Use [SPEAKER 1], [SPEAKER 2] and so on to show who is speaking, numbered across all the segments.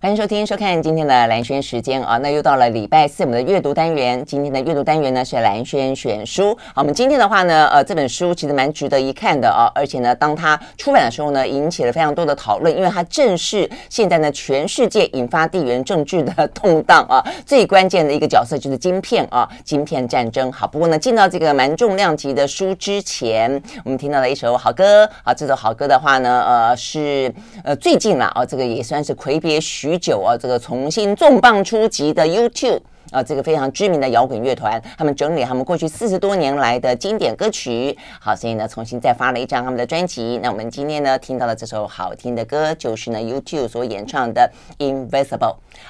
[SPEAKER 1] 欢迎收听、收看今天的兰轩时间啊，那又到了礼拜四我们的阅读单元。今天的阅读单元呢是兰轩选书。好，我们今天的话呢，呃，这本书其实蛮值得一看的啊，而且呢，当它出版的时候呢，引起了非常多的讨论，因为它正是现在呢全世界引发地缘政治的动荡啊，最关键的一个角色就是晶片啊，晶片战争。好，不过呢，进到这个蛮重量级的书之前，我们听到了一首好歌啊，这首好歌的话呢，呃，是呃最近了啊，这个也算是魁别许。许久啊，这个重新重磅出击的 YouTube。啊，这个非常知名的摇滚乐团，他们整理他们过去四十多年来的经典歌曲，好，所以呢，重新再发了一张他们的专辑。那我们今天呢，听到了这首好听的歌，就是呢，YouTube 所演唱的《Invisible》。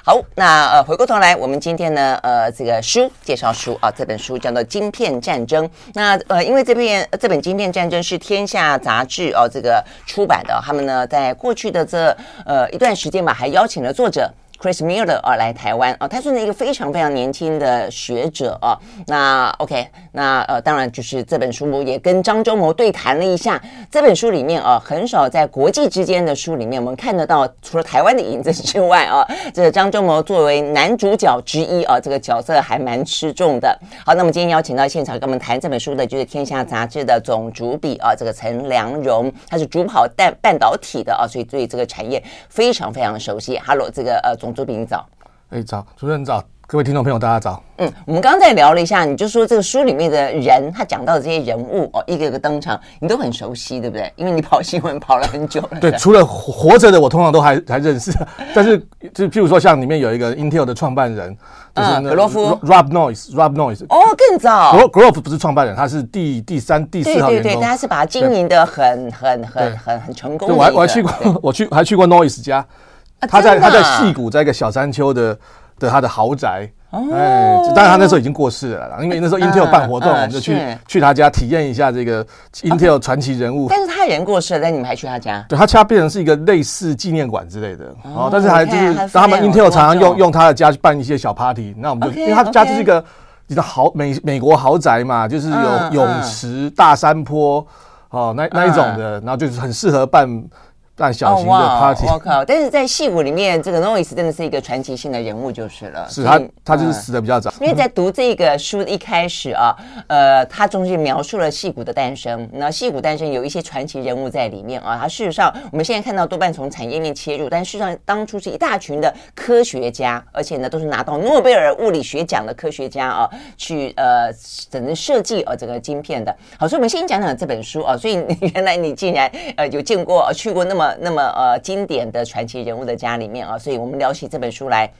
[SPEAKER 1] 好，那呃，回过头来，我们今天呢，呃，这个书介绍书啊，这本书叫做《晶片战争》。那呃，因为这篇这本《晶片战争》是天下杂志哦，这个出版的，他们呢，在过去的这呃一段时间吧，还邀请了作者。Chris Miller 啊，来台湾啊，他是一个非常非常年轻的学者啊。那 OK，那呃，当然就是这本书也跟张忠谋对谈了一下。这本书里面啊，很少在国际之间的书里面，我们看得到除了台湾的影子之外啊，这张忠谋作为男主角之一啊，这个角色还蛮吃重的。好，那么今天邀请到现场跟我们谈这本书的，就是《天下》杂志的总主笔啊，这个陈良荣，他是主跑半半导体的啊，所以对这个产业非常非常熟悉。Hello，这个呃总。主笔早，
[SPEAKER 2] 哎早，主持人早，各位听众朋友大家早。
[SPEAKER 1] 嗯，我们刚刚在聊了一下，你就说这个书里面的人，他讲到的这些人物哦，一个一个登场，你都很熟悉，对不对？因为你跑新闻跑了很久了。
[SPEAKER 2] 对，除了活着的，我通常都还 还认识。但是就譬如说，像里面有一个 Intel 的创办人，就是格罗夫 Rob Noice，Rob Noice，。
[SPEAKER 1] 哦，更早。
[SPEAKER 2] Grove 不是创办人，他是第第三、第四号员工。
[SPEAKER 1] 对对对，他是把它经营的很很很很很成功。
[SPEAKER 2] 我还我 还去过，我去还去过 Noice 家。他在他在戏谷，在一个小山丘的的他的豪宅，哎，当然他那时候已经过世了，因为那时候 Intel 办活动，我们就去去他家体验一下这个 Intel 传奇人物。
[SPEAKER 1] 但是他人过世了，但你们还去他家？
[SPEAKER 2] 对，他家变成是一个类似纪念馆之类的，哦，但是还就是他们 Intel 常常用用他的家去办一些小 party，那我们就因为他家就是一个一个豪美美国豪宅嘛，就是有泳池、大山坡，哦，那那一种的，然后就是很适合办。办小型的 party，我、
[SPEAKER 1] oh, wow, 靠！但是在戏骨里面，这个 Noyce 真的是一个传奇性的人物，就是了。
[SPEAKER 2] 是他，他就是死的比较早。
[SPEAKER 1] 因为在读这个书的一开始啊，呃，他中间描述了戏骨的诞生。那戏骨诞生有一些传奇人物在里面啊。他事实上，我们现在看到多半从产业链切入，但事实上当初是一大群的科学家，而且呢都是拿到诺贝尔物理学奖的科学家啊，去呃整个设计呃这个晶片的。好，所以我们先讲讲这本书啊。所以原来你竟然呃有见过去过那么。那么呃，经典的传奇人物的家里面啊，所以我们聊起这本书来，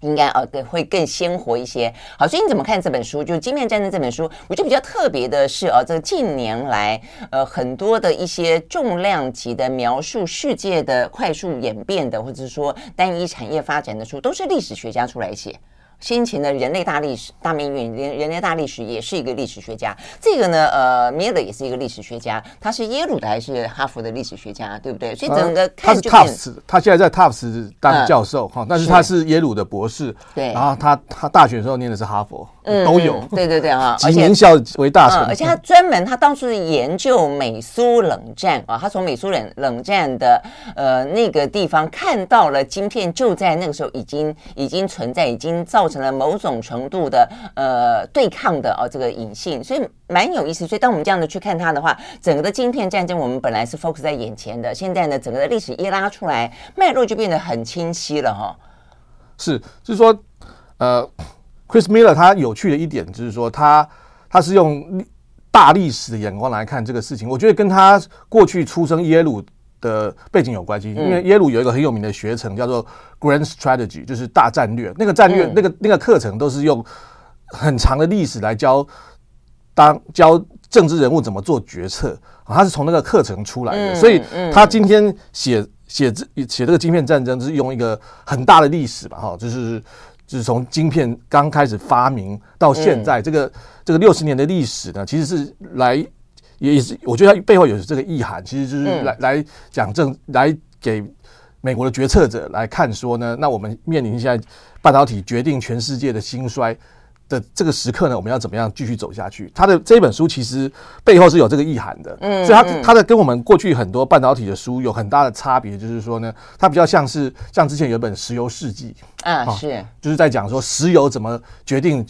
[SPEAKER 1] 应该呃更会更鲜活一些。好，所以你怎么看这本书？就《金面战争》这本书，我觉得比较特别的是啊，这近年来呃很多的一些重量级的描述世界的快速演变的，或者是说单一产业发展的书，都是历史学家出来写。先前的人类大历史大命运，人人类大历史也是一个历史学家。这个呢，呃，米勒也是一个历史学家。他是耶鲁的还是哈佛的历史学家，对不对？所以整个
[SPEAKER 2] 他是 Tufts，他现在在 Tufts 当教授哈，但是他是耶鲁的博士。对，然后他他大学的时候念的是哈佛，嗯，都有。
[SPEAKER 1] 对对对啊，
[SPEAKER 2] 集 名校为大成。
[SPEAKER 1] 而且他专门，他当初是研究美苏冷战啊，他从美苏冷冷战的呃那个地方看到了晶片就在那个时候已经已经存在，已经造。成了某种程度的呃对抗的哦这个隐性，所以蛮有意思。所以当我们这样的去看它的话，整个的晶片战争我们本来是 focus 在眼前的，现在呢整个的历史一拉出来，脉络就变得很清晰了哈。
[SPEAKER 2] 是，就是说呃，Chris Miller 他有趣的一点就是说他他是用大历史的眼光来看这个事情，我觉得跟他过去出生耶鲁的背景有关系，因为耶鲁有一个很有名的学程叫做 Grand Strategy，就是大战略。那个战略，那个那个课程都是用很长的历史来教当教政治人物怎么做决策。他是从那个课程出来的，所以他今天写写这写这个晶片战争，是用一个很大的历史吧？哈，就是就是从晶片刚开始发明到现在，这个这个六十年的历史呢，其实是来。也是，我觉得它背后有这个意涵，其实就是来来讲正，来给美国的决策者来看说呢，那我们面临现在半导体决定全世界的兴衰的这个时刻呢，我们要怎么样继续走下去？他的这本书其实背后是有这个意涵的，嗯，所以他他的跟我们过去很多半导体的书有很大的差别，就是说呢，它比较像是像之前有一本《石油世纪》
[SPEAKER 1] 啊，是，
[SPEAKER 2] 就是在讲说石油怎么决定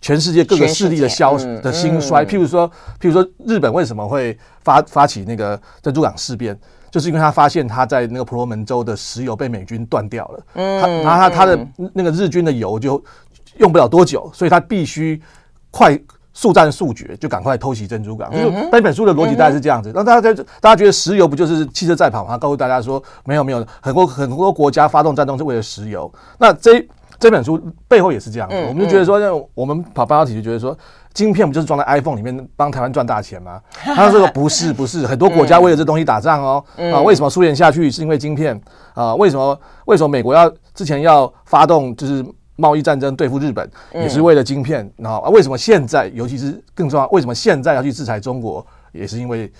[SPEAKER 2] 全世界各个势力的消的兴衰。譬如说，譬如说日本为什么会发发起那个珍珠港事变，就是因为他发现他在那个婆罗门州的石油被美军断掉了，嗯，他然后他他的那个日军的油就。用不了多久，所以他必须快速战速决，就赶快偷袭珍珠港。就是那本书的逻辑大概是这样子。让大家在大家觉得石油不就是汽车在跑吗？告诉大家说没有没有，很多很多国家发动战争是为了石油。那这这本书背后也是这样子。我们就觉得说，我们跑半导体就觉得说，晶片不就是装在 iPhone 里面帮台湾赚大钱吗？他说这个不是不是，很多国家为了这东西打仗哦。啊，为什么苏联下去是因为晶片啊？为什么为什么美国要之前要发动就是？贸易战争对付日本也是为了晶片，然后啊，为什么现在，尤其是更重要，为什么现在要去制裁中国，也是因为。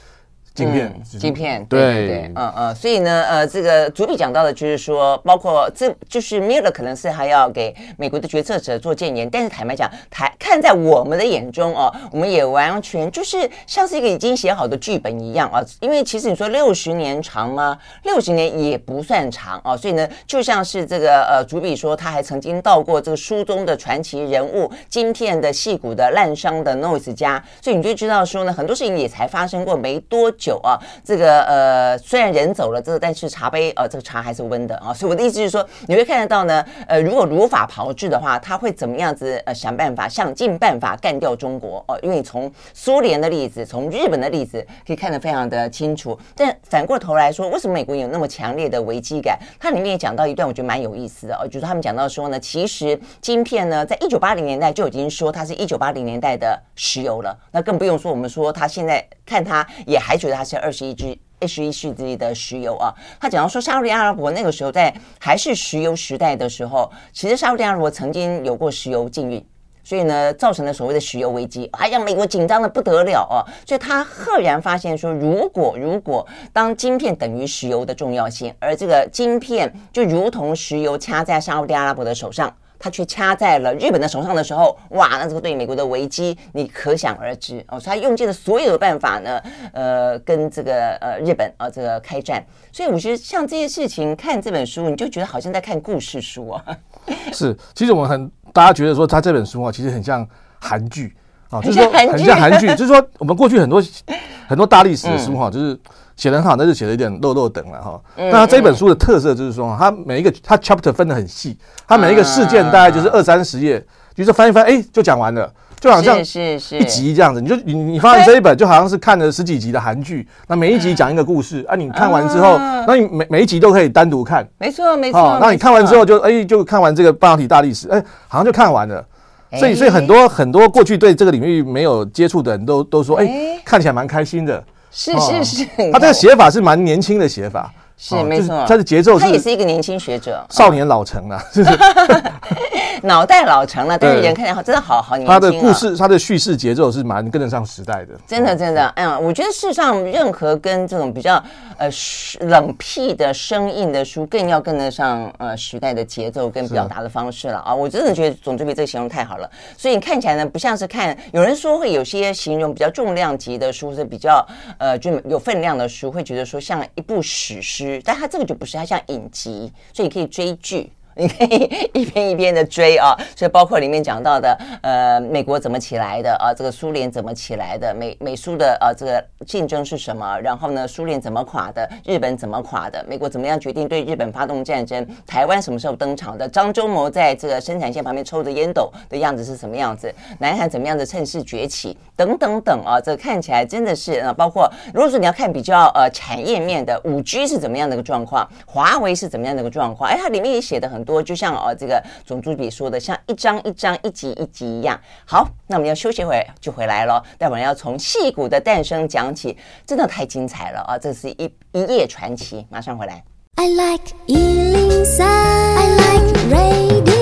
[SPEAKER 2] 晶片，
[SPEAKER 1] 嗯、晶片，对对对，嗯嗯，所以呢，呃，这个主笔讲到的就是说，包括这就是 Miller 可能是还要给美国的决策者做建言，但是坦白讲，台看在我们的眼中哦，我们也完全就是像是一个已经写好的剧本一样啊，因为其实你说六十年长吗？六十年也不算长啊，所以呢，就像是这个呃主笔说，他还曾经到过这个书中的传奇人物，晶片的戏骨的烂商的 Noise 家，所以你就知道说呢，很多事情也才发生过没多久。酒啊，这个呃，虽然人走了，这个但是茶杯呃，这个茶还是温的啊。所以我的意思是说，你会看得到呢，呃，如果如法炮制的话，他会怎么样子呃，想办法想尽办法干掉中国哦。因为从苏联的例子，从日本的例子可以看得非常的清楚。但反过头来说，为什么美国有那么强烈的危机感？它里面也讲到一段，我觉得蛮有意思的哦，就是他们讲到说呢，其实晶片呢，在一九八零年代就已经说它是一九八零年代的石油了，那更不用说我们说它现在看它也还觉得。它是二十一世二十一世纪的石油啊，他讲到说，沙乌地阿拉伯那个时候在还是石油时代的时候，其实沙乌地阿拉伯曾经有过石油禁运，所以呢，造成了所谓的石油危机，还让美国紧张的不得了啊。所以他赫然发现说，如果如果当晶片等于石油的重要性，而这个晶片就如同石油掐在沙乌地阿拉伯的手上。他却掐在了日本的手上的时候，哇，那这个对美国的危机，你可想而知哦。所以他用尽了所有的办法呢，呃，跟这个呃日本啊、呃、这个开战。所以我觉得像这些事情，看这本书，你就觉得好像在看故事书啊。是，
[SPEAKER 2] 其实我们很大家觉得说他这本书啊，其实很像韩剧啊，就是说很像韩剧，就是说我们过去很多很多大历史的书哈，就是。写的很好，但是写的有点漏漏等了哈。那他这本书的特色就是说，它每一个它 chapter 分的很细，它每一个事件大概就是二三十页，就是翻一翻，哎，就讲完了，就好像是是一集这样子。你就你你发现这一本就好像是看了十几集的韩剧，那每一集讲一个故事啊，你看完之后，那你每每一集都可以单独看，
[SPEAKER 1] 没错没错。
[SPEAKER 2] 那你看完之后就哎就看完这个半导体大历史，哎，好像就看完了。所以所以很多很多过去对这个领域没有接触的人都都说，哎，看起来蛮开心的。
[SPEAKER 1] 是是是，
[SPEAKER 2] 他这个写法是蛮年轻的写法。
[SPEAKER 1] 是没错，
[SPEAKER 2] 他的节奏，
[SPEAKER 1] 他也是一个年轻学者，
[SPEAKER 2] 少年老成了，
[SPEAKER 1] 脑袋老成了，但是人看起来真的好好年轻。
[SPEAKER 2] 他的故事，他的叙事节奏是蛮跟得上时代的，
[SPEAKER 1] 真的真的。哎呀，我觉得世上任何跟这种比较呃冷僻的生硬的书，更要跟得上呃时代的节奏跟表达的方式了啊！我真的觉得总之比这个形容太好了。所以你看起来呢，不像是看有人说会有些形容比较重量级的书是比较呃就有分量的书，会觉得说像一部史诗。但它这个就不是，它像影集，所以你可以追剧。你可以一篇一篇的追啊，所以包括里面讲到的，呃，美国怎么起来的啊，这个苏联怎么起来的，美美苏的啊，这个竞争是什么？然后呢，苏联怎么垮的？日本怎么垮的？美国怎么样决定对日本发动战争？台湾什么时候登场的？张忠谋在这个生产线旁边抽着烟斗的样子是什么样子？南韩怎么样的趁势崛起？等等等啊，这看起来真的是啊，包括如果说你要看比较呃产业面的五 G 是怎么样的一个状况，华为是怎么样的一个状况？哎，它里面也写的很。多就像哦，这个总主笔说的，像一张一张、一集一集一样。好，那我们要休息会就回来了。待会儿要从戏骨的诞生讲起，真的太精彩了啊！这是一一夜传奇，马上回来。I like 103, I like radio.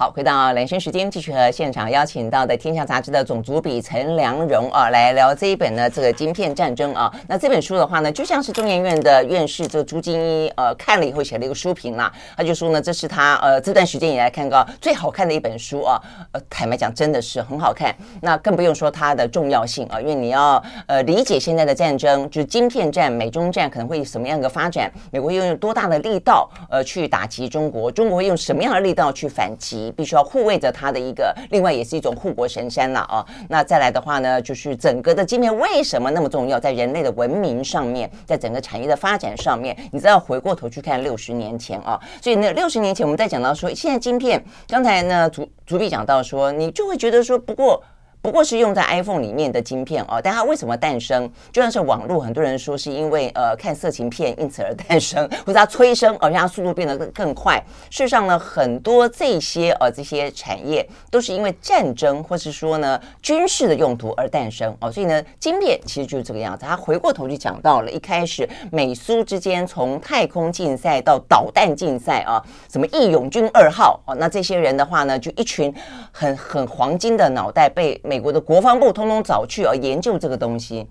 [SPEAKER 1] 好，回到兰萱时间，继续和现场邀请到的《天下杂志》的总主笔陈良荣啊，来聊这一本呢，这个晶片战争啊。那这本书的话呢，就像是中研院的院士这个朱金一呃看了以后写了一个书评啦，他就说呢，这是他呃这段时间以来看到最好看的一本书啊。呃，坦白讲，真的是很好看。那更不用说它的重要性啊，因为你要呃理解现在的战争，就是晶片战、美中战可能会有什么样的发展，美国又用多大的力道呃去打击中国，中国会用什么样的力道去反击？必须要护卫着它的一个，另外也是一种护国神山了啊。那再来的话呢，就是整个的晶片为什么那么重要，在人类的文明上面，在整个产业的发展上面，你知道回过头去看六十年前啊，所以呢六十年前我们在讲到说，现在晶片，刚才呢主主笔讲到说，你就会觉得说，不过。不过是用在 iPhone 里面的晶片哦，但它为什么诞生？就像是网络，很多人说是因为呃看色情片因此而诞生，或者它催生，而让它速度变得更更快。事实上呢，很多这些呃这些产业都是因为战争，或是说呢军事的用途而诞生哦。所以呢，晶片其实就是这个样子。他回过头去讲到了一开始美苏之间从太空竞赛到导弹竞赛啊，什么义勇军二号哦，那这些人的话呢，就一群很很黄金的脑袋被。美国的国防部通通找去啊，研究这个东西，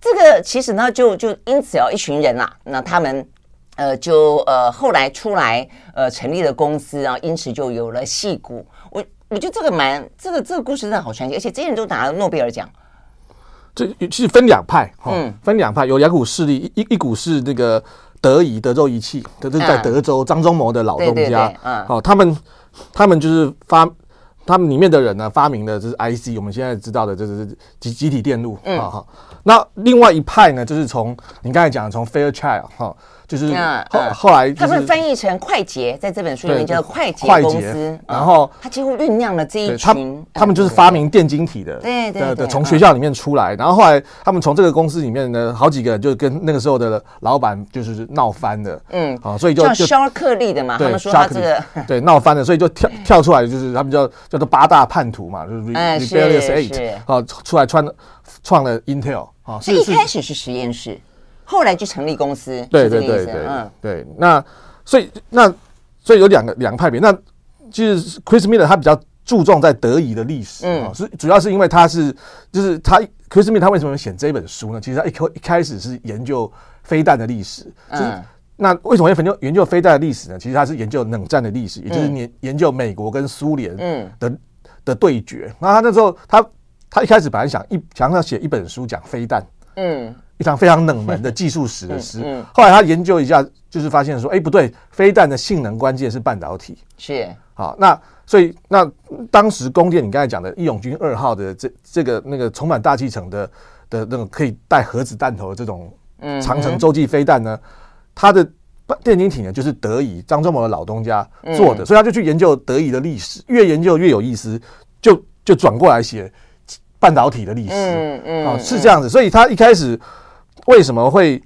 [SPEAKER 1] 这个其实呢，就就因此要一群人啦，那他们呃就呃后来出来呃成立了公司啊，因此就有了矽谷。我我觉得这个蛮这个这个故事真的好传奇，而且这些人都拿了诺贝尔奖。
[SPEAKER 2] 这其实分两派，嗯，分两派，有两股势力，一一股是那个德仪德州仪器，这是在德州张忠谋的老东家，嗯，好，他们他们就是发。他们里面的人呢，发明的就是 IC，我们现在知道的就是集集体电路，啊哈、嗯。那另外一派呢，就是从你刚才讲的从 Fairchild 哈。就是后后来，他
[SPEAKER 1] 们翻译成快捷，在这本书里面叫做快捷公司。然后他几乎酝酿了这一群，
[SPEAKER 2] 他们就是发明电晶体的，对对对，从学校里面出来。然后后来他们从这个公司里面呢，好几个人就跟那个时候的老板就是闹翻了，嗯，好，所以就
[SPEAKER 1] 叫肖克利的嘛，他们说他这个
[SPEAKER 2] 对闹翻了，所以就跳跳出来，就是他们叫叫做八大叛徒嘛，就是 Rebellious Eight，好，出来创创了 Intel，啊，
[SPEAKER 1] 所以一开始是实验室。后来就成立公司，
[SPEAKER 2] 对对对对，嗯，对。那所以那所以有两个两个派别。那就是 Chris Miller 他比较注重在德仪的历史，嗯，是主要是因为他是就是他 Chris Miller 他为什么写这本书呢？其实他一开一开始是研究飞弹的历史，嗯，那为什么要研究研究飞弹的历史呢？其实他是研究冷战的历史，也就是研研究美国跟苏联嗯的的对决。那他那时候他他一开始本来想一想要写一本书讲飞弹，嗯。一场非常冷门的技术史的诗，后来他研究一下，就是发现说，哎，不对，飞弹的性能关键是半导体。
[SPEAKER 1] 是，
[SPEAKER 2] 好，那所以那当时供电你刚才讲的义勇军二号的这这个那个充满大气层的的那种可以带核子弹头的这种长城洲际飞弹呢，它的电晶体呢就是德仪张忠谋的老东家做的，所以他就去研究德仪的历史，越研究越有意思，就就转过来写半导体的历史。嗯嗯，啊，是这样子，所以他一开始。为什么会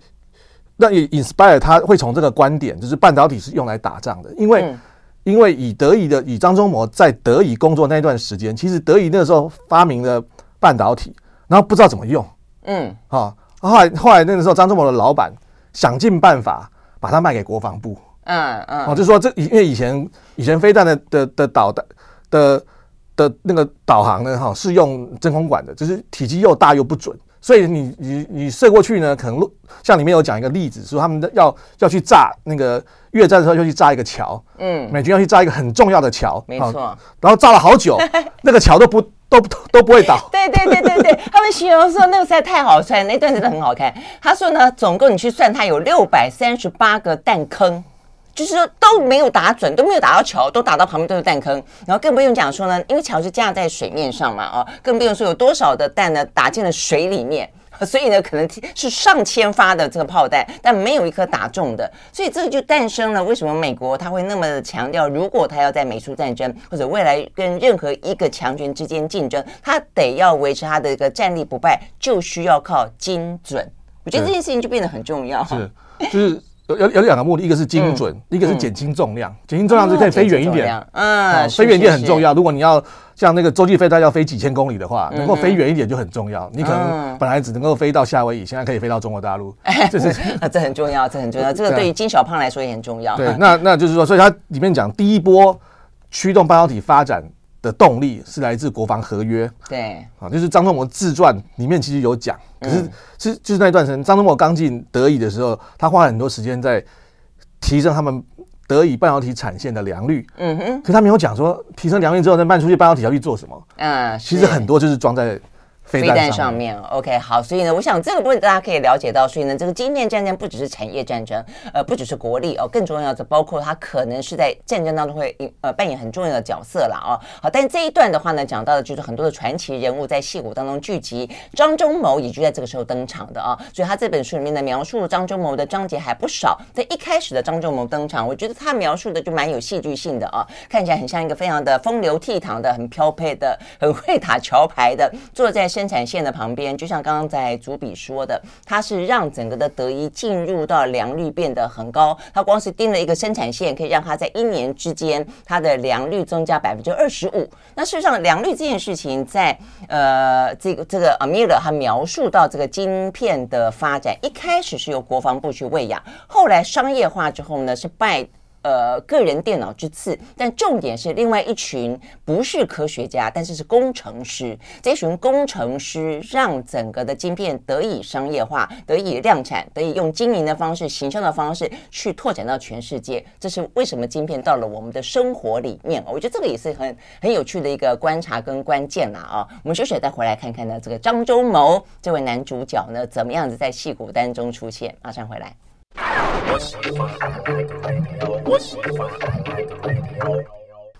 [SPEAKER 2] 让 inspire 他会从这个观点，就是半导体是用来打仗的？因为，嗯、因为以德仪的以张忠谋在德仪工作那段时间，其实德仪那个时候发明了半导体，然后不知道怎么用，嗯，啊，后来后来那个时候张忠谋的老板想尽办法把它卖给国防部，嗯嗯，哦，就说这因为以前以前飞弹的的的导弹的的那个导航呢，哈，是用真空管的，就是体积又大又不准。所以你你你射过去呢，可能像里面有讲一个例子，说他们要要去炸那个越战的时候，要去炸一个桥，嗯，美军要去炸一个很重要的桥，
[SPEAKER 1] 没错，
[SPEAKER 2] 然后炸了好久，那个桥都不都都不会倒。
[SPEAKER 1] 对对对对对，他们形容说那个实在太好看，那段真的很好看。他说呢，总共你去算，它有六百三十八个弹坑。就是说都没有打准，都没有打到桥，都打到旁边都是弹坑，然后更不用讲说呢，因为桥是架在水面上嘛，哦，更不用说有多少的弹呢打进了水里面，所以呢可能是上千发的这个炮弹，但没有一颗打中的，所以这个就诞生了为什么美国他会那么的强调，如果他要在美苏战争或者未来跟任何一个强权之间竞争，他得要维持他的一个战力不败，就需要靠精准。我觉得这件事情就变得很重要，
[SPEAKER 2] 是就是。有有有两个目的，一个是精准，嗯、一个是减轻重量。减轻、嗯、重量是可以飞远一点，嗯，飞远一点很重要。如果你要像那个洲际飞弹要飞几千公里的话，能够飞远一点就很重要。你可能本来只能够飞到夏威夷，现在可以飞到中国大陆，这是
[SPEAKER 1] 这很重要，这很重要。这个对于金小胖来说也很重要。
[SPEAKER 2] 对，那那就是说，所以它里面讲第一波驱动半导体发展的动力是来自国防合约。
[SPEAKER 1] 对，
[SPEAKER 2] 啊，就是张忠谋自传里面其实有讲，可是是就是那段时间，张忠谋刚进德乙的时候，他花了很多时间在提升他们德乙半导体产线的良率。嗯哼，可他没有讲说提升良率之后再卖出去半导体要去做什么。嗯，其实很多就是装在。飞弹
[SPEAKER 1] 上面，OK，好，所以呢，我想这个部分大家可以了解到，所以呢，这个经验战争不只是产业战争，呃，不只是国力哦，更重要的包括它可能是在战争当中会呃扮演很重要的角色了哦。好，但这一段的话呢，讲到的就是很多的传奇人物在戏骨当中聚集，张忠谋也就在这个时候登场的啊。所以他这本书里面的描述张忠谋的章节还不少。在一开始的张忠谋登场，我觉得他描述的就蛮有戏剧性的啊，看起来很像一个非常的风流倜傥的、很飘配的、很会打桥牌的，坐在。生产线的旁边，就像刚刚在主笔说的，它是让整个的德仪进入到良率变得很高。它光是盯了一个生产线，可以让它在一年之间，它的良率增加百分之二十五。那事实上，良率这件事情在，呃这个这个阿米勒他描述到这个晶片的发展，一开始是由国防部去喂养，后来商业化之后呢，是拜。呃，个人电脑之次，但重点是另外一群不是科学家，但是是工程师。这群工程师让整个的晶片得以商业化，得以量产，得以用经营的方式、行销的方式去拓展到全世界。这是为什么晶片到了我们的生活里面？我觉得这个也是很很有趣的一个观察跟关键啦啊！我们休息再回来看看呢，这个张忠谋这位男主角呢，怎么样子在戏骨当中出现？马上回来。我喜欢爱的 radio，我喜欢爱的。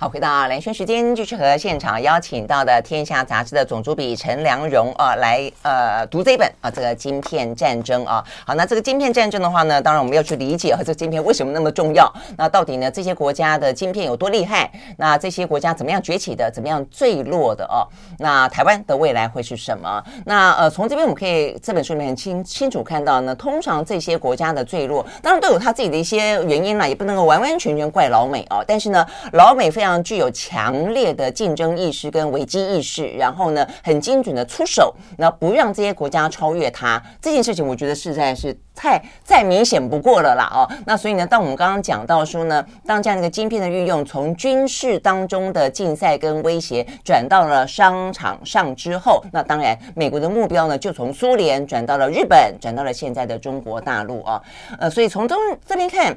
[SPEAKER 1] 好，回到蓝轩时间，继续和现场邀请到的《天下》杂志的总主笔陈良荣啊，来呃读这一本啊，这个晶片战争啊。好，那这个晶片战争的话呢，当然我们要去理解啊，这个晶片为什么那么重要？那到底呢，这些国家的晶片有多厉害？那这些国家怎么样崛起的？怎么样坠落的？哦，那台湾的未来会是什么？那呃，从这边我们可以这本书里面清清楚看到呢，通常这些国家的坠落，当然都有他自己的一些原因啦，也不能够完完全全怪老美啊。但是呢，老美非常。具有强烈的竞争意识跟危机意识，然后呢，很精准的出手，那不让这些国家超越它。这件事情，我觉得实在是太再明显不过了啦哦。那所以呢，当我们刚刚讲到说呢，当这样一个晶片的运用从军事当中的竞赛跟威胁转到了商场上之后，那当然美国的目标呢，就从苏联转到了日本，转到了现在的中国大陆啊。呃，所以从中这边看。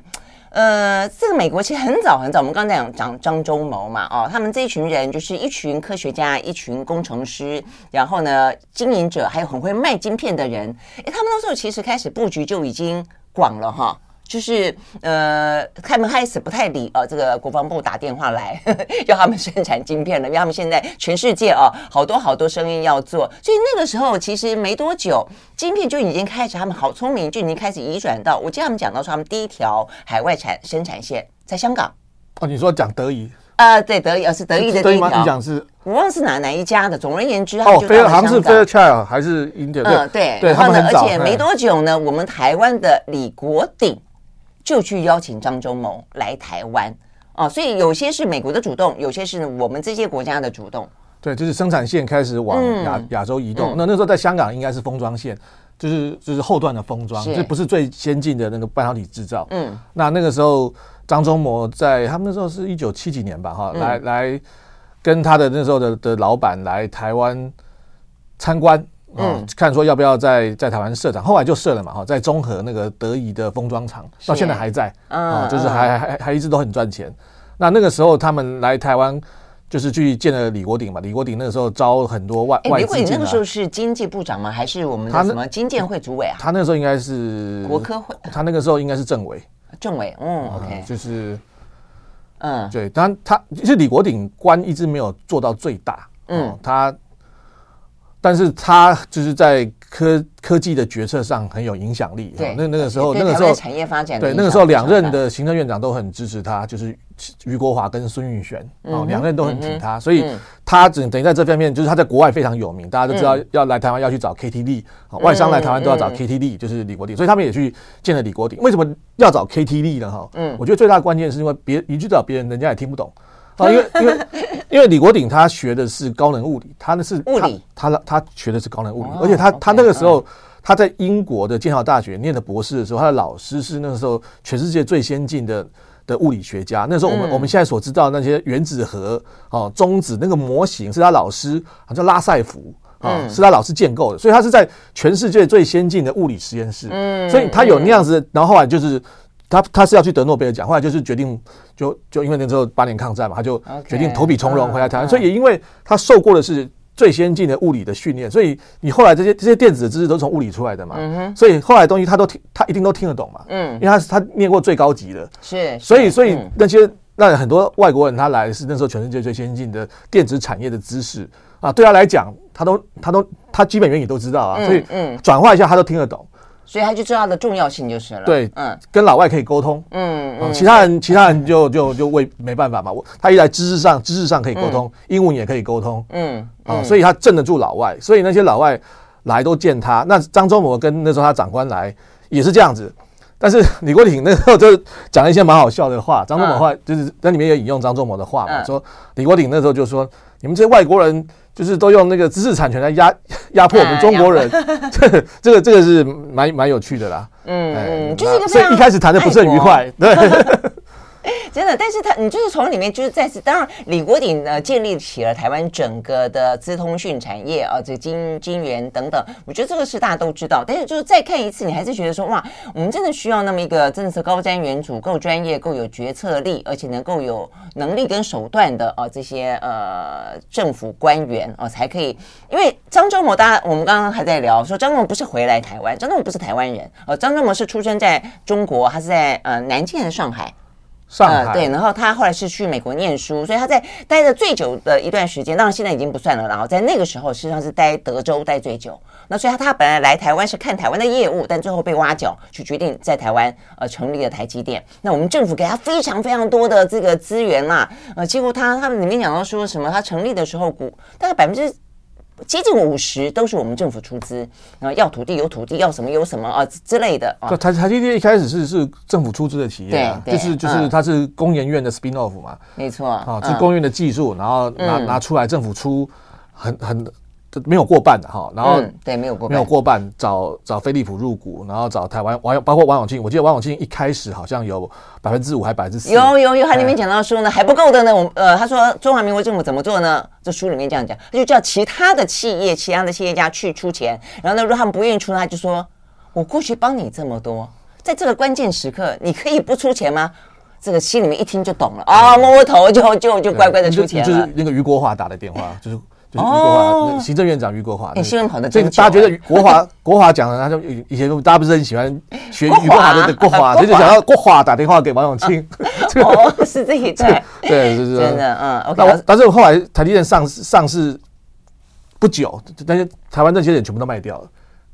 [SPEAKER 1] 呃，这个美国其实很早很早，我们刚才讲讲张忠谋嘛，哦，他们这一群人就是一群科学家，一群工程师，然后呢，经营者，还有很会卖晶片的人，诶，他们那时候其实开始布局就已经广了哈。就是呃，他们开始不太理呃，这个国防部打电话来 要他们生产晶片了，因为他们现在全世界啊，好多好多生意要做，所以那个时候其实没多久，晶片就已经开始，他们好聪明，就已经开始移转到。我记得他们讲到说，他们第一条海外产生产线在香港。
[SPEAKER 2] 哦，你说讲德仪？
[SPEAKER 1] 呃，对，德仪，呃是德仪的第一条。
[SPEAKER 2] 你讲是？
[SPEAKER 1] 我忘了是哪哪一家的。总而言之，
[SPEAKER 2] 哦，飞好像是 Fairchild 还是英特尔？
[SPEAKER 1] 嗯，对。然后呢，而且没多久呢，我们台湾的李国鼎。就去邀请张忠谋来台湾啊，所以有些是美国的主动，有些是我们这些国家的主动。
[SPEAKER 2] 对，就是生产线开始往亚亚洲移动。那那时候在香港应该是封装线，就是就是后段的封装，这不是最先进的那个半导体制造。嗯，那那个时候张忠谋在他们那时候是一九七几年吧，哈，来来跟他的那时候的的老板来台湾参观。嗯，看说要不要在在台湾设厂，后来就设了嘛，哈，在中和那个德仪的封装厂，到现在还在，啊，就是还还还一直都很赚钱。那那个时候他们来台湾，就是去见了李国鼎嘛，李国鼎那个时候招很多外外资。李国鼎那个时候是经济部长吗？还是我们的什么经建会主委啊？他那个时候应该是国科会，他那个时候应该是政委。政委，嗯，OK，就是，嗯，对，当然他其实李国鼎官一直没有做到最大，嗯，他。但是他就是在科科技的决策上很有影响力。对，那那个时候，那个时候产业发展，对那个时候两任的行政院长都很支持他，就是俞国华跟孙运璇哦，两任都很挺他，所以他只等于在这方面，就是他在国外非常有名，大家都知道要来台湾要去找 KT Lee，外商来台湾都要找 KT Lee，就是李国鼎，所以他们也去见了李国鼎。为什么要找 KT Lee 呢？哈，嗯，我觉得最大的关键是因为别你去找别人，人家也听不懂。啊，因为因为因为李国鼎他学的是高能物理，他那是物理，他他他学的是高能物理，而且他他那个时候他在英国的剑桥大学念的博士的时候，他的老师是那个时候全世界最先进的的物理学家。那时候我们、
[SPEAKER 1] 嗯、
[SPEAKER 2] 我们现在所知道那些原子核哦中子那个模型是他老师，好像拉塞福啊，嗯、是他老师建构的，所以他是在全世界最先进的物理实验室。嗯，所以他有那样子，然后后来就是他他是要去得诺贝尔奖，后来就是决定就就因为那时候八年抗战嘛，他就决定投笔从戎回来台湾。所以也因为他受过的是。最先进的物理的训练，所以你后来这些这些电子的知识都是从物理出来的嘛，所以后来的东西他都听，他一定都听得懂嘛，嗯，因为他是他念过最高级的，
[SPEAKER 1] 是，
[SPEAKER 2] 所以所以那些那很多外国人他来是那时候全世界最先进的电子产业的知识啊，对他来讲，他都他都他基本原理都知道啊，所以嗯，转化一下他都听得懂。
[SPEAKER 1] 所以他就知道它的重要性就是了。
[SPEAKER 2] 对，嗯，跟老外可以沟通，嗯嗯，其他人其他人就就就为没办法嘛。我他一来知识上知识上可以沟通，英文也可以沟通，嗯啊，所以他镇得住老外。所以那些老外来都见他。那张忠谋跟那时候他长官来也是这样子。但是李国鼎那时候就讲了一些蛮好笑的话。张忠谋话就是那里面也引用张忠谋的话嘛，说李国鼎那时候就说：“你们这些外国人。”就是都用那个知识产权来压 压迫我们中国人，这个这个这个是蛮蛮有趣的啦。嗯嗯，就是一个所以一开始谈的不是很愉快，对。
[SPEAKER 1] 真的，但是他你就是从里面就是再次，当然李国鼎呢建立起了台湾整个的资通讯产业啊，这个晶晶圆等等，我觉得这个是大家都知道。但是就是再看一次，你还是觉得说哇，我们真的需要那么一个真的是高瞻远瞩、够专业、够有决策力，而且能够有能力跟手段的啊这些呃政府官员啊才可以。因为张忠谋，大家我们刚刚还在聊说张忠谋不是回来台湾，张忠谋不是台湾人，呃，张忠谋是出生在中国，他是在呃南京还是上海？
[SPEAKER 2] 上海、呃、
[SPEAKER 1] 对，然后他后来是去美国念书，所以他在待的最久的一段时间，当然现在已经不算了。然后在那个时候，实际上是待德州待最久。那所以他他本来来台湾是看台湾的业务，但最后被挖角，去决定在台湾呃成立了台积电。那我们政府给他非常非常多的这个资源啦，呃，结果他他们里面讲到说什么，他成立的时候股大概百分之。接近五十都是我们政府出资，然后要土地有土地，要什么有什么啊之类的啊。
[SPEAKER 2] 台台积电一开始是是政府出资的企业啊，就是就是它是工研院的 spin off 嘛，
[SPEAKER 1] 没错啊，
[SPEAKER 2] 是工研院的技术，然后拿拿出来政府出很很。没有过半的哈，然后
[SPEAKER 1] 对没有过
[SPEAKER 2] 没有过半，找找飞利浦入股，然后找台湾王包括王永庆，我记得王永庆一开始好像有百分之五还百分之四，
[SPEAKER 1] 有有有，他里面讲到说呢还不够的呢，我呃他说中华民国政府怎么做呢？这书里面这样讲，他就叫其他的企业、其他的企业家去出钱，然后呢，如果他们不愿意出，他就说我过去帮你这么多，在这个关键时刻，你可以不出钱吗？这个心里面一听就懂了啊，摸摸头就就就乖乖的出钱了。
[SPEAKER 2] 就是那个余国华打的电话，就是。就是余国华，行政院长余国华。
[SPEAKER 1] 你，新闻跑的
[SPEAKER 2] 这个大家觉得国华 国华讲的，他就以前大家不是很喜欢学余国华的国华，所以就想要国华打电话给王永庆。
[SPEAKER 1] 哦，是这一段，
[SPEAKER 2] 对，是是
[SPEAKER 1] 真的，嗯，OK。
[SPEAKER 2] 但是后来台积电上市上市不久，那些台湾那些人全部都卖掉了。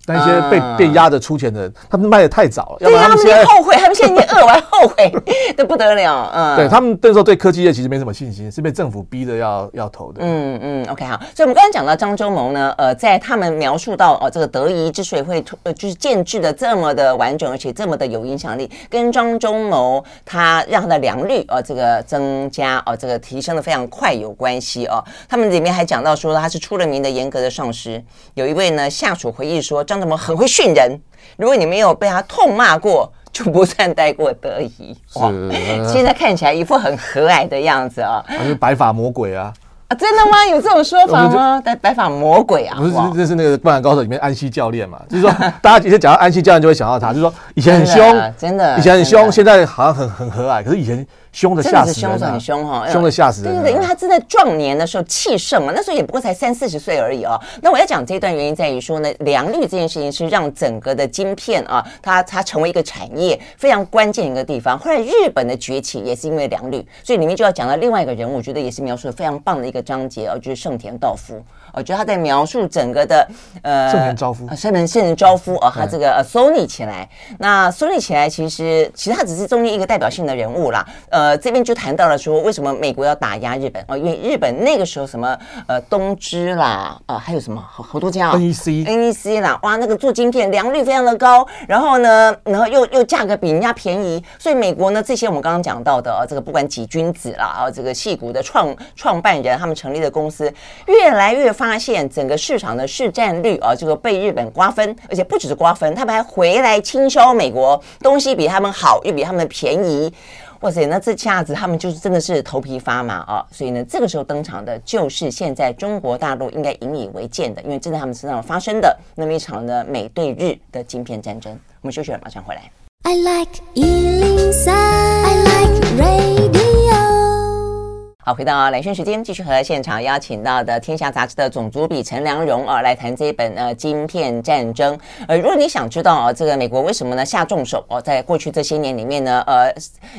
[SPEAKER 2] 那些被被压着出钱的人，他们卖的太早了，
[SPEAKER 1] 对啊，他们现在后悔，他们现在已经饿完后悔的不得了，嗯，
[SPEAKER 2] 对他们那时候对科技业其实没什么信心，是被政府逼着要要投的，
[SPEAKER 1] 嗯嗯，OK 好，所以我们刚才讲到张忠谋呢，呃，在他们描述到哦，这个德仪之所以会呃就是建制的这么的完整，而且这么的有影响力，跟张忠谋他让他的良率呃这个增加哦，这个提升的非常快有关系哦，他们里面还讲到说他是出了名的严格的上司，有一位呢下属回忆说张。怎么很会训人？如果你没有被他痛骂过，就不算待过德仪。是，现在看起来一副很和蔼的样子啊，
[SPEAKER 2] 他是白发魔鬼啊。
[SPEAKER 1] 啊，真的吗？有这种说法吗？白白发魔鬼啊？
[SPEAKER 2] 不是，这是那个《灌篮高手》里面安西教练嘛？就是说，大家以前讲到安西教练，就会想到他，就是说以前很凶，
[SPEAKER 1] 真的，
[SPEAKER 2] 以前很凶，现在好像很很和蔼，可是以前。凶的吓死人，
[SPEAKER 1] 凶是很凶哈，
[SPEAKER 2] 凶的吓死人。
[SPEAKER 1] 对对对，因为他正在壮年的时候气盛嘛，那时候也不过才三四十岁而已哦。那我要讲这一段原因在于说呢，良率这件事情是让整个的晶片啊，它它成为一个产业非常关键一个地方。后来日本的崛起也是因为良率，所以里面就要讲到另外一个人物，我觉得也是描述的非常棒的一个章节哦，就是盛田道夫。我觉得他在描述整个的呃，
[SPEAKER 2] 盛田昭夫，
[SPEAKER 1] 盛田盛田昭夫啊，他这个呃，Sony 起来，那 Sony 起来，其实其实他只是中间一个代表性的人物啦。呃，这边就谈到了说，为什么美国要打压日本哦？因为日本那个时候什么呃，东芝啦，呃，还有什么好好多家
[SPEAKER 2] NEC，NEC
[SPEAKER 1] 啦，哇，那个做晶片良率非常的高，然后呢，然后又又价格比人家便宜，所以美国呢，这些我们刚刚讲到的啊，这个不管几君子啦啊，这个戏骨的创创办人，他们成立的公司越来越发。发现整个市场的市占率啊，这个被日本瓜分，而且不只是瓜分，他们还回来倾销美国东西，比他们好又比他们便宜。哇塞，那这下子他们就是真的是头皮发麻啊！所以呢，这个时候登场的就是现在中国大陆应该引以为鉴的，因为正在他们身上发生的那么一场的美对日的晶片战争。我们休息了，马上回来。I like 103, I like rain. 好，回到兰萱时间，继续和现场邀请到的《天下杂志》的总主笔陈良荣啊，来谈这一本呃《晶片战争》。呃，如果你想知道啊，这个美国为什么呢下重手哦，在过去这些年里面呢，呃，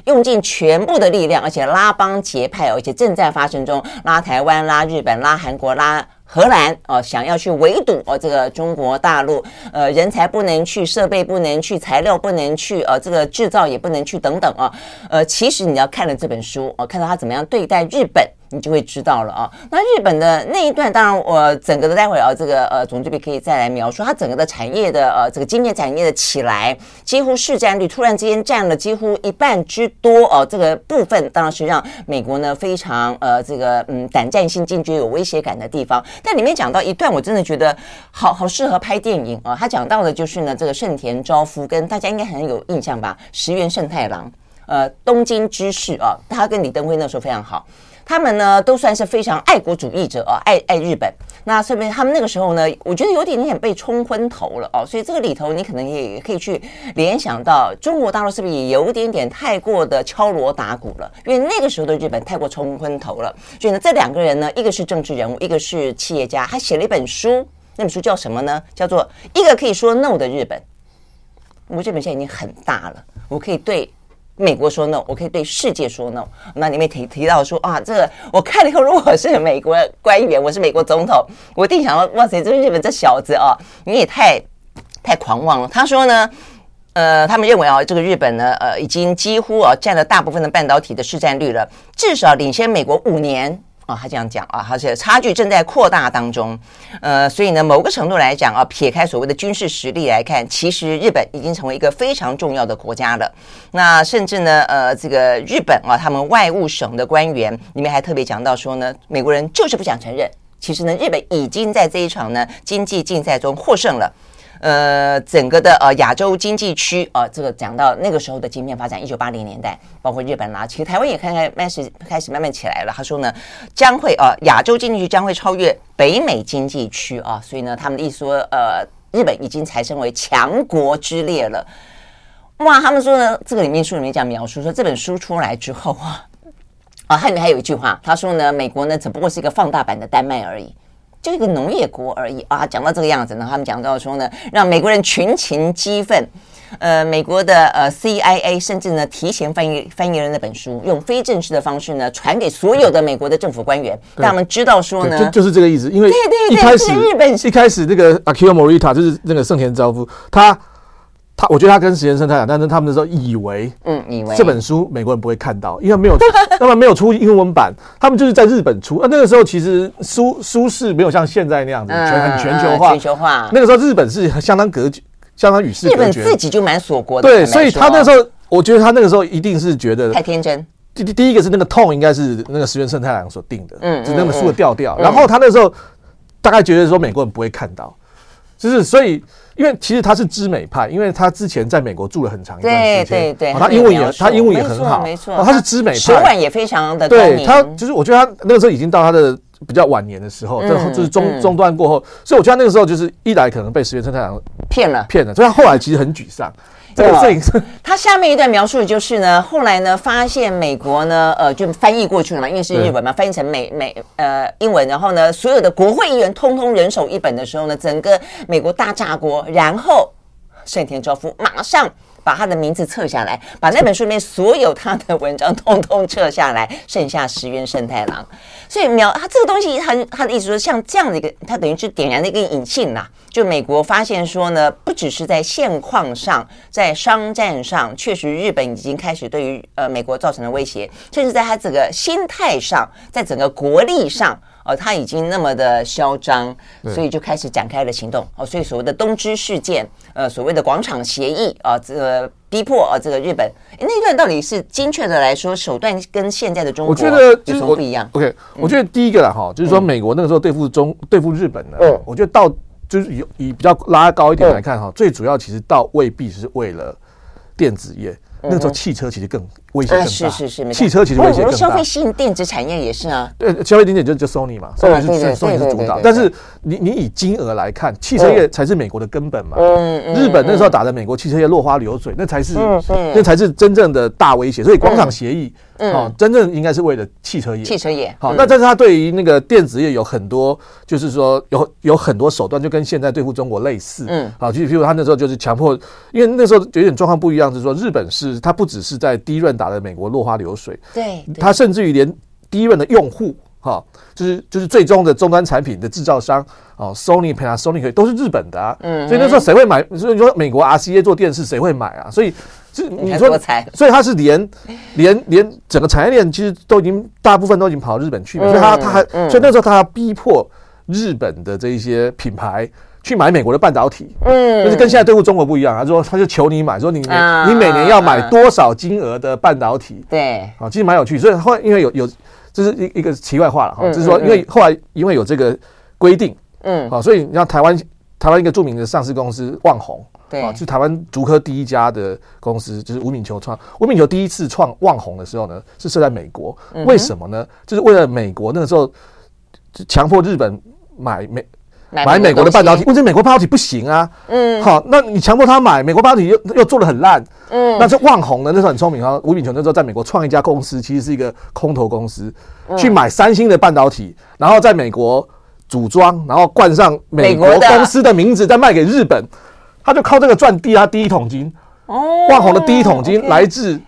[SPEAKER 1] 用尽全部的力量，而且拉帮结派，而且正在发生中，拉台湾、拉日本、拉韩国、拉。荷兰哦，想要去围堵哦，这个中国大陆，呃，人才不能去，设备不能去，材料不能去，呃，这个制造也不能去，等等啊，呃，其实你要看了这本书哦，看到他怎么样对待日本。你就会知道了啊。那日本的那一段，当然我整个的待会儿啊，这个呃总这边可以再来描述它整个的产业的呃这个晶片产业的起来，几乎市占率突然之间占了几乎一半之多哦。这个部分当然是让美国呢非常呃这个嗯胆战心惊、觉得有威胁感的地方。但里面讲到一段，我真的觉得好好适合拍电影啊。他讲到的就是呢这个盛田昭夫跟大家应该很有印象吧，石原慎太郎，呃东京知事啊，他跟李登辉那时候非常好。他们呢都算是非常爱国主义者啊，爱爱日本。那说明他们那个时候呢，我觉得有点点被冲昏头了哦。所以这个里头，你可能也可以去联想到中国大陆是不是也有点点太过的敲锣打鼓了？因为那个时候的日本太过冲昏头了。所以呢，这两个人呢，一个是政治人物，一个是企业家，他写了一本书，那本书叫什么呢？叫做《一个可以说 no 的日本》。我这本现在已经很大了，我可以对。美国说 no，我可以对世界说 no。那里面提提到说啊，这个我看了以后，如果是美国官员，我是美国总统，我一定想到哇塞，这日本这小子啊，你也太太狂妄了。他说呢，呃，他们认为啊，这个日本呢，呃，已经几乎啊占了大部分的半导体的市占率了，至少领先美国五年。啊、他这样讲啊，而且差距正在扩大当中，呃，所以呢，某个程度来讲啊，撇开所谓的军事实力来看，其实日本已经成为一个非常重要的国家了。那甚至呢，呃，这个日本啊，他们外务省的官员里面还特别讲到说呢，美国人就是不想承认，其实呢，日本已经在这一场呢经济竞赛中获胜了。呃，整个的呃亚洲经济区啊，这个讲到那个时候的晶片发展，一九八零年代，包括日本啦，其实台湾也开开始开始慢慢起来了。他说呢，将会啊亚洲经济区将会超越北美经济区啊，所以呢，他们的意思说，呃，日本已经才升为强国之列了。哇，他们说呢，这个里面书里面讲描述说，这本书出来之后啊，啊，后面还有一句话，他说呢，美国呢只不过是一个放大版的丹麦而已。就一个农业国而已啊！讲到这个样子呢，他们讲到说呢，让美国人群情激愤。呃，美国的呃 CIA 甚至呢提前翻译翻译了那本书，用非正式的方式呢传给所有的美国的政府官员，让他们知道说呢，
[SPEAKER 2] 就就是这个意思。因为对对对，一开始日本一开始那个 Akio Morita 就是那个盛田昭夫，他。他我觉得他跟石原慎太郎，但是他们那时候以为，嗯，以为这本书美国人不会看到，因为没有，他们没有出英文版，他们就是在日本出。啊，那个时候其实书书是没有像现在那样子全很全球化，全球化。那个时候日本是相当隔绝，相当与世隔绝。日本自
[SPEAKER 1] 己就蛮锁国的。
[SPEAKER 2] 对，所以他那时候，我觉得他那个时候一定是觉得
[SPEAKER 1] 太天真。
[SPEAKER 2] 第第一个是那个 tone 应该是那个石原慎太郎所定的，嗯，是那本书的调调。然后他那时候大概觉得说美国人不会看到，就是所以。因为其实他是知美派，因为他之前在美国住了很长一段时间，
[SPEAKER 1] 对对对，
[SPEAKER 2] 他英文也他英文也很好，
[SPEAKER 1] 没错，
[SPEAKER 2] 他是知美派，
[SPEAKER 1] 手腕也非常的
[SPEAKER 2] 对，他就是我觉得他那个时候已经到他的比较晚年的时候，就就是中中断过后，所以我觉得他那个时候就是一来可能被石原慎太郎骗了。骗了，所以他后来其实很沮丧。这个摄影师，
[SPEAKER 1] 他下面一段描述的就是呢，后来呢，发现美国呢，呃，就翻译过去了嘛，因为是日文嘛，翻译成美美呃英文，然后呢，所有的国会议员通通人手一本的时候呢，整个美国大炸锅，然后。盛田昭夫马上把他的名字撤下来，把那本书里面所有他的文章通通撤下来，剩下石原慎太郎。所以描他这个东西，他他的意思说，像这样的一个，他等于是点燃了一个引信呐。就美国发现说呢，不只是在现况上，在商战上，确实日本已经开始对于呃美国造成了威胁，甚至在他这个心态上，在整个国力上。哦，他已经那么的嚣张，所以就开始展开了行动。哦，所以所谓的东芝事件，呃，所谓的广场协议啊，这个逼迫啊，这个日本。那段到底是精确的来说，手段跟现在的中国，
[SPEAKER 2] 我觉得
[SPEAKER 1] 有什么不一样
[SPEAKER 2] ？OK，我觉得第一个啦，哈，就是说美国那个时候对付中对付日本呢，我觉得到就是以以比较拉高一点来看哈，最主要其实倒未必是为了电子业，那个时候汽车其实更威胁更大。
[SPEAKER 1] 是是是，
[SPEAKER 2] 汽车其实威胁更大。
[SPEAKER 1] 消费性电子产业也是啊。
[SPEAKER 2] 对，消费电子就就 Sony 嘛，Sony 是 Sony 是主导。但是你你以金额来看，汽车业才是美国的根本嘛。嗯嗯。日本那时候打的美国汽车业落花流水，那才是那才是真正的大威胁。所以广场协议。哦，真正应该是为了汽车业。
[SPEAKER 1] 汽车业
[SPEAKER 2] 好，那但是他对于那个电子业有很多，就是说有有很多手段，就跟现在对付中国类似。嗯，好，就比如他那时候就是强迫，因为那时候有点状况不一样，就是说日本是他不只是在第一轮打的美国落花流水，
[SPEAKER 1] 对，
[SPEAKER 2] 他甚至于连第一轮的用户，哈，就是就是最终的终端产品的制造商，哦，Sony、Panasonic 都是日本的啊。嗯，所以那时候谁会买？所以你说美国 RCA 做电视谁会买啊？所以。是你说，所以他是连 连连整个产业链其实都已经大部分都已经跑到日本去了，所以他他还所以那时候他要逼迫日本的这一些品牌去买美国的半导体，嗯，就是跟现在对付中国不一样，他说他就求你买，说你你每年要买多少金额的半导体，
[SPEAKER 1] 对，
[SPEAKER 2] 啊，其实蛮有趣，所以后来因为有有这是一一个题外话了哈，就是说因为后来因为有这个规定，嗯，好，所以你像台湾台湾一个著名的上市公司旺宏。
[SPEAKER 1] 对啊，
[SPEAKER 2] 是台湾竹科第一家的公司，就是吴敏球创。吴敏球第一次创旺宏的时候呢，是设在美国。为什么呢？就是为了美国那个时候就强迫日本买美买美国的半导体，问题美国半导体不行啊。嗯，好，那你强迫他买美国半导体又又做的很烂。嗯，那这旺宏呢，那时候很聪明啊。吴敏球那时候在美国创一家公司，其实是一个空头公司，去买三星的半导体，然后在美国组装，然后冠上美国公司的名字，再卖给日本。他就靠这个赚第他第一桶金哦，旺红的第一桶金来自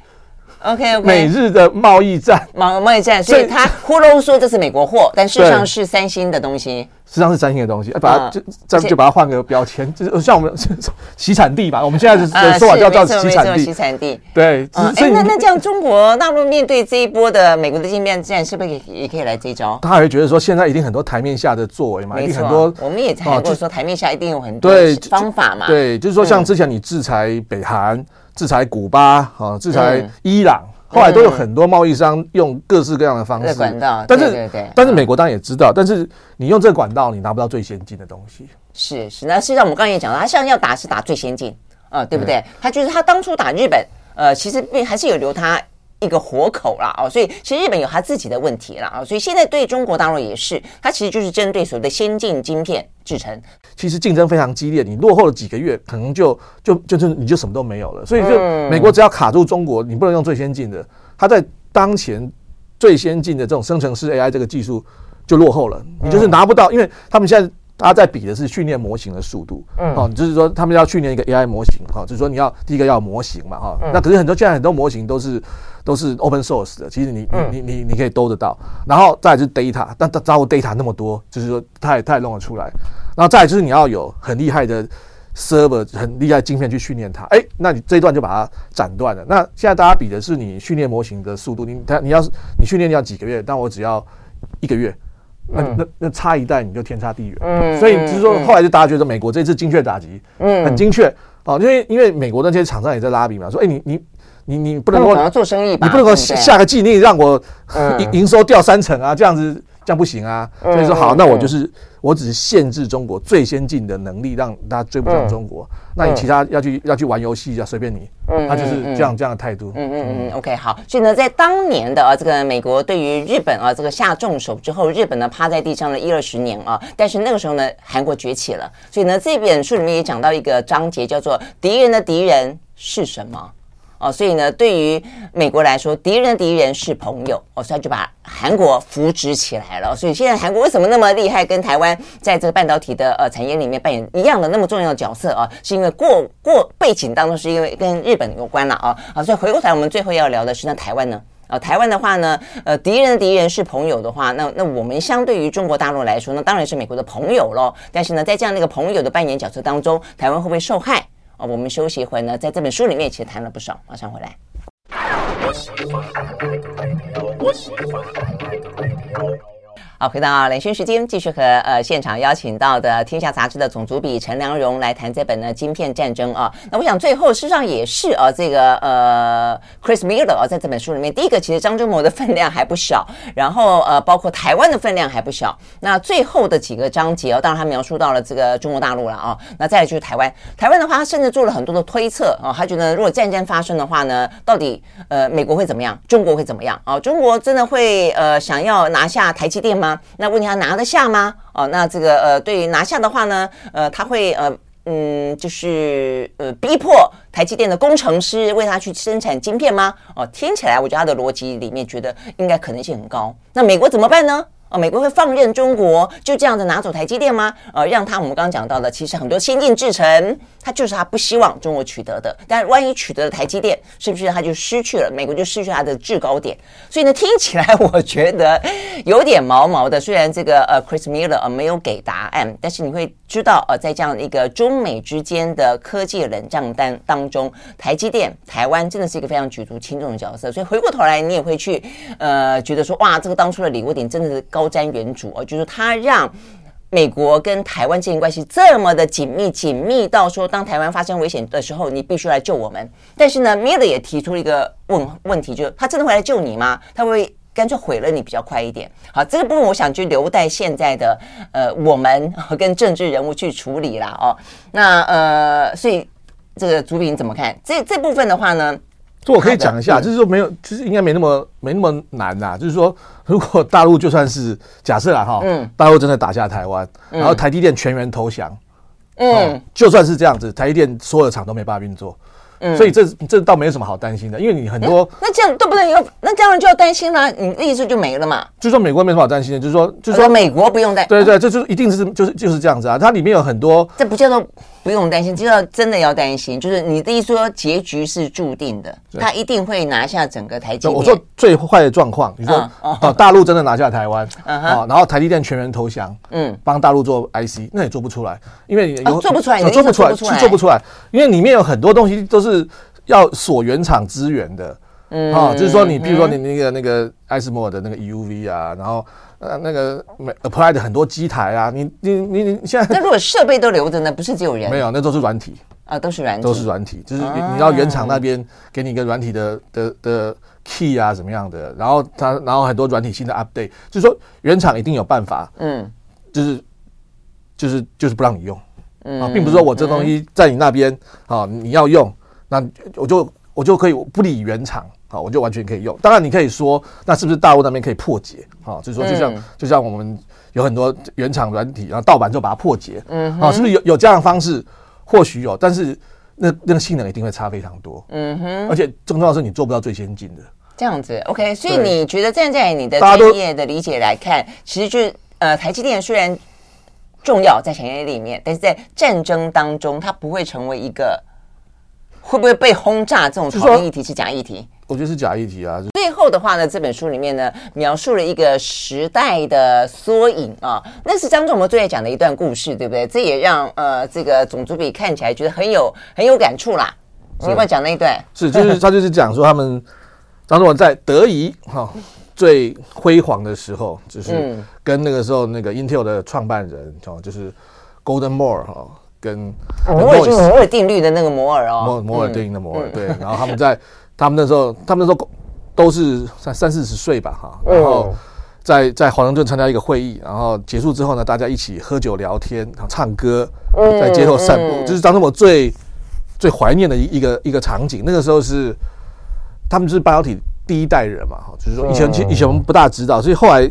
[SPEAKER 1] OK OK
[SPEAKER 2] 美日的贸易战，
[SPEAKER 1] 贸贸易战，所以他呼噜说这是美国货，但事实上是三星的东西。
[SPEAKER 2] 事实际上是三星的东西，把它就再就把它换个标签，就是像我们 洗产地吧。我们现在的说法叫叫洗产地。
[SPEAKER 1] 洗产地
[SPEAKER 2] 对。
[SPEAKER 1] 哎，那那这样中国大陆面对这一波的美国的晶片战，是不是也也可以来这一招？
[SPEAKER 2] 他还会觉得说，现在一定很多台面下的作为嘛，一定很多。
[SPEAKER 1] 我们也谈过说，台面下一定有很多方法嘛。
[SPEAKER 2] 对，就是说像之前你制裁北韩、制裁古巴、啊，制裁伊朗。后来都有很多贸易商用各式各样的方式，
[SPEAKER 1] 管道，
[SPEAKER 2] 但是但是美国当然也知道，但是你用这个管道，你拿不到最先进的东西。
[SPEAKER 1] 是是，那实际上我们刚才也讲了，他现在要打是打最先进，啊，对不对？他就是他当初打日本，呃，其实并还是有留他。一个活口啦，哦，所以其实日本有他自己的问题啦，啊，所以现在对中国大陆也是，它其实就是针对所谓的先进晶片制成，
[SPEAKER 2] 其实竞争非常激烈，你落后了几个月，可能就就就是你就什么都没有了。所以就美国只要卡住中国，你不能用最先进的，它在当前最先进的这种生成式 AI 这个技术就落后了，你就是拿不到，因为他们现在。他在比的是训练模型的速度，嗯，好，就是说他们要训练一个 AI 模型，哈，就是说你要第一个要模型嘛，哈，那可是很多现在很多模型都是都是 open source 的，其实你你你你可以兜得到，然后再来就是 data，但它招呼 data 那么多，就是说它也它也弄得出来，然后再来就是你要有很厉害的 server，很厉害的晶片去训练它，哎，那你这一段就把它斩断了。那现在大家比的是你训练模型的速度，你它你要是你训练要几个月，但我只要一个月。那那那差一代你就天差地远，嗯，所以就是说后来就大家觉得美国这次精确打击，嗯，很精确。哦，因为因为美国那些厂商也在拉比嘛，说哎你你你你不能够
[SPEAKER 1] 做生意，
[SPEAKER 2] 你不能够下个季你让我 营营收掉三成啊，这样子。这样不行啊，所以说好，那我就是我只是限制中国最先进的能力，让大家追不上中国。那你其他要去要去玩游戏，啊随便你。他就是这样这样的态度。
[SPEAKER 1] 嗯嗯嗯，OK，好。所以呢，在当年的啊，这个美国对于日本啊这个下重手之后，日本呢趴在地上了一二十年啊。但是那个时候呢，韩国崛起了。所以呢，这本书里面也讲到一个章节，叫做“敌人的敌人是什么”。哦，所以呢，对于美国来说，敌人的敌人是朋友，哦，所以就把韩国扶植起来了。所以现在韩国为什么那么厉害，跟台湾在这个半导体的呃产业里面扮演一样的那么重要的角色啊？是因为过过背景当中是因为跟日本有关了啊啊！所以回过头来，我们最后要聊的是那台湾呢？啊，台湾的话呢，呃，敌人的敌人是朋友的话，那那我们相对于中国大陆来说，那当然是美国的朋友喽。但是呢，在这样的一个朋友的扮演角色当中，台湾会不会受害？啊，我们休息一会呢，在这本书里面其实谈了不少，马上回来。好，回到兰萱时间，继续和呃现场邀请到的《天下杂志》的总主笔陈良荣来谈这本呢《晶片战争》啊。那我想最后事实上也是啊，这个呃 Chris Miller 啊，在这本书里面，第一个其实张忠谋的分量还不小，然后呃包括台湾的分量还不小。那最后的几个章节啊，当然他描述到了这个中国大陆了啊。那再来就是台湾，台湾的话，他甚至做了很多的推测啊，他觉得如果战争发生的话呢，到底呃美国会怎么样，中国会怎么样啊？中国真的会呃想要拿下台积电吗？那问题他拿得下吗？哦，那这个呃，对于拿下的话呢，呃，他会呃嗯，就是呃逼迫台积电的工程师为他去生产晶片吗？哦，听起来我觉得他的逻辑里面觉得应该可能性很高。那美国怎么办呢？哦，美国会放任中国就这样子拿走台积电吗？呃，让他我们刚刚讲到的，其实很多先进制程，他就是他不希望中国取得的。但万一取得了台积电，是不是他就失去了美国就失去他的制高点？所以呢，听起来我觉得有点毛毛的。虽然这个呃，Chris Miller 呃没有给答案，但是你会知道呃，在这样一个中美之间的科技冷战当当中，台积电台湾真的是一个非常举足轻重的角色。所以回过头来，你也会去呃觉得说，哇，这个当初的礼物点真的是高。高瞻远瞩哦，就是他让美国跟台湾之间关系这么的紧密，紧密到说，当台湾发生危险的时候，你必须来救我们。但是呢别的也提出了一个问问题，就是他真的会来救你吗？他会干脆毁了你比较快一点？好，这个部分我想就留待现在的呃我们跟政治人物去处理啦。哦。那呃，所以这个主笔你怎么看？这这部分的话呢？
[SPEAKER 2] 这我可以讲一下，就是说没有，其实应该没那么没那么难呐。就是说，如果大陆就算是假设啊哈，嗯，大陆真的打下台湾，然后台积电全员投降，嗯，就算是这样子，台积电所有的厂都没办法运作。嗯，所以这这倒没有什么好担心的，因为你很多
[SPEAKER 1] 那这样都不能有，那这样就要担心了，你的意思就没了嘛？
[SPEAKER 2] 就是说美国没什么好担心的，就是说就是说
[SPEAKER 1] 美国不用担，
[SPEAKER 2] 对对，这就是一定是就是就是这样子啊，它里面有很多，
[SPEAKER 1] 这不叫做不用担心，就要真的要担心，就是你的意思说结局是注定的，他一定会拿下整个台积电。
[SPEAKER 2] 我说最坏的状况，你说啊，大陆真的拿下台湾啊，然后台积电全员投降，嗯，帮大陆做 IC，那也做不出来，因为有
[SPEAKER 1] 做不出来，
[SPEAKER 2] 做不出来是做不出来，因为里面有很多东西都是。要锁原厂资源的，嗯，啊，就是说你，比如说你那个那个艾斯摩尔的那个 EUV 啊，然后呃那个 Applied 的很多机台啊，你你你你现在
[SPEAKER 1] 那如果设备都留着呢？不是只有人？
[SPEAKER 2] 没有，那都是软体
[SPEAKER 1] 啊，都是软体，
[SPEAKER 2] 都是软体，就是你你要原厂那边给你一个软体的的的 key 啊，怎么样的，然后它然后很多软体新的 update，就是说原厂一定有办法，嗯，就是就是就是不让你用，啊，并不是说我这东西在你那边啊你要用。那我就我就可以不理原厂啊，我就完全可以用。当然，你可以说，那是不是大陆那边可以破解哈？就是说，就像就像我们有很多原厂软体，然后盗版就把它破解，嗯，啊，是不是有有这样的方式？或许有，但是那那个性能一定会差非常多，嗯哼。而且更重要的是，你做不到最先进的。
[SPEAKER 1] 这样子，OK。所以你觉得站在你的专业的理解来看，其实就是呃，台积电虽然重要在产业里面，但是在战争当中，它不会成为一个。会不会被轰炸？这种讨论议题是假议题？
[SPEAKER 2] 我觉得是假议题啊。
[SPEAKER 1] 最后的话呢，这本书里面呢，描述了一个时代的缩影啊，那是张仲谋最爱讲的一段故事，对不对？这也让呃这个总主笔看起来觉得很有很有感触啦。你要不要讲那一段？
[SPEAKER 2] 是，就是他就是讲说他们 张忠谋在德仪哈最辉煌的时候，就是跟那个时候那个 Intel 的创办人哦，就是 Golden Moore 哈。跟
[SPEAKER 1] 摩尔摩尔定律的那个摩尔哦，
[SPEAKER 2] 摩摩尔定律的摩尔对，然后他们在他们那时候，他们那时候都是三三四十岁吧哈，然后在在华盛顿参加一个会议，然后结束之后呢，大家一起喝酒聊天，然后唱歌，在街头散步，就是张忠谋最最怀念的一一个一个场景。那个时候是他们是半导体第一代人嘛哈，就是说以前以前我们不大知道，所以后来。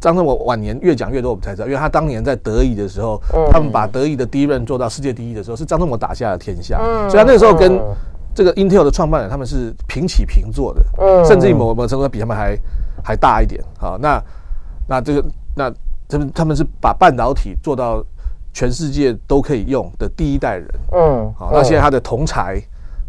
[SPEAKER 2] 张忠谋晚年越讲越多，我们才知道，因为他当年在德意的时候，他们把德意的第一任做到世界第一的时候，是张忠谋打下了天下。所以他那个时候跟这个 Intel 的创办人他们是平起平坐的，甚至于某某程度比他们还还大一点。好，那那这个那他们他们是把半导体做到全世界都可以用的第一代人。嗯，好，那现在他的同才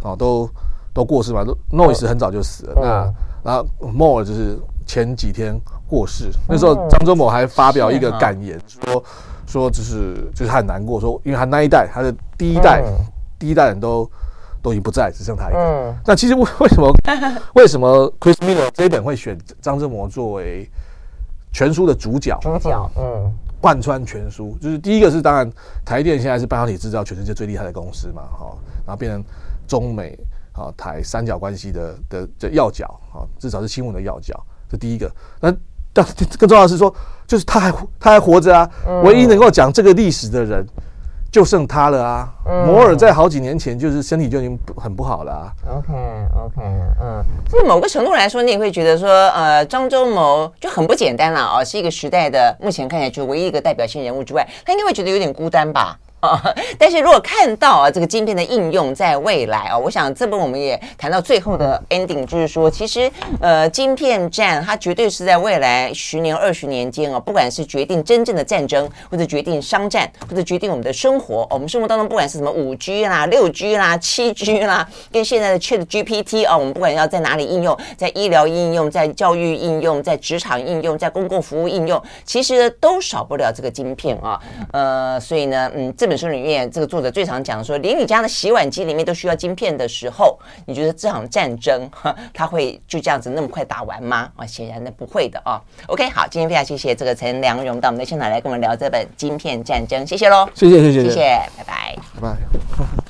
[SPEAKER 2] 啊都都过世嘛，都 Noyce 很早就死了。那然后 Moore 就是前几天。过世那时候，张忠谋还发表一个感言，说说就是就是他很难过，说因为他那一代他的第一代第一代人都都已经不在，只剩他一个。那其实为为什么 为什么 Chris Miller 这一本会选张振谋作为全书的主角。
[SPEAKER 1] 主角，嗯，
[SPEAKER 2] 贯穿全书，就是第一个是当然台电现在是半导体制造全世界最厉害的公司嘛，哈，然后变成中美啊台三角关系的的的要角啊，至少是新闻的要角，这第一个。那但更重要的是说，就是他还他还活着啊，唯一能够讲这个历史的人。就剩他了啊！摩尔在好几年前就是身体就已经很不好了啊。
[SPEAKER 1] OK OK，嗯，所以某个程度来说，你也会觉得说，呃，张忠谋就很不简单了啊，是一个时代的目前看起来就唯一一个代表性人物之外，他应该会觉得有点孤单吧。但是如果看到啊这个晶片的应用在未来啊，我想这边我们也谈到最后的 ending，就是说其实呃晶片战它绝对是在未来十年二十年间啊，不管是决定真正的战争，或者决定商战，或者决定我们的生活，我们生活当中不管是什么五 G 啦、六 G 啦、七 G 啦，跟现在的 Chat GPT 啊，我们不管要在哪里应用，在医疗应用、在教育应用、在职场应用、在公共服务应用，其实都少不了这个晶片啊。呃，所以呢，嗯，这本。书里面这个作者最常讲说，连你家的洗碗机里面都需要晶片的时候，你觉得这场战争它会就这样子那么快打完吗？啊，显然的不会的啊。OK，好，今天非常谢谢这个陈良荣到我们的现场来跟我们聊这本《晶片战争》，谢
[SPEAKER 2] 谢喽，谢谢谢谢，
[SPEAKER 1] 谢谢，拜拜，
[SPEAKER 2] 拜拜。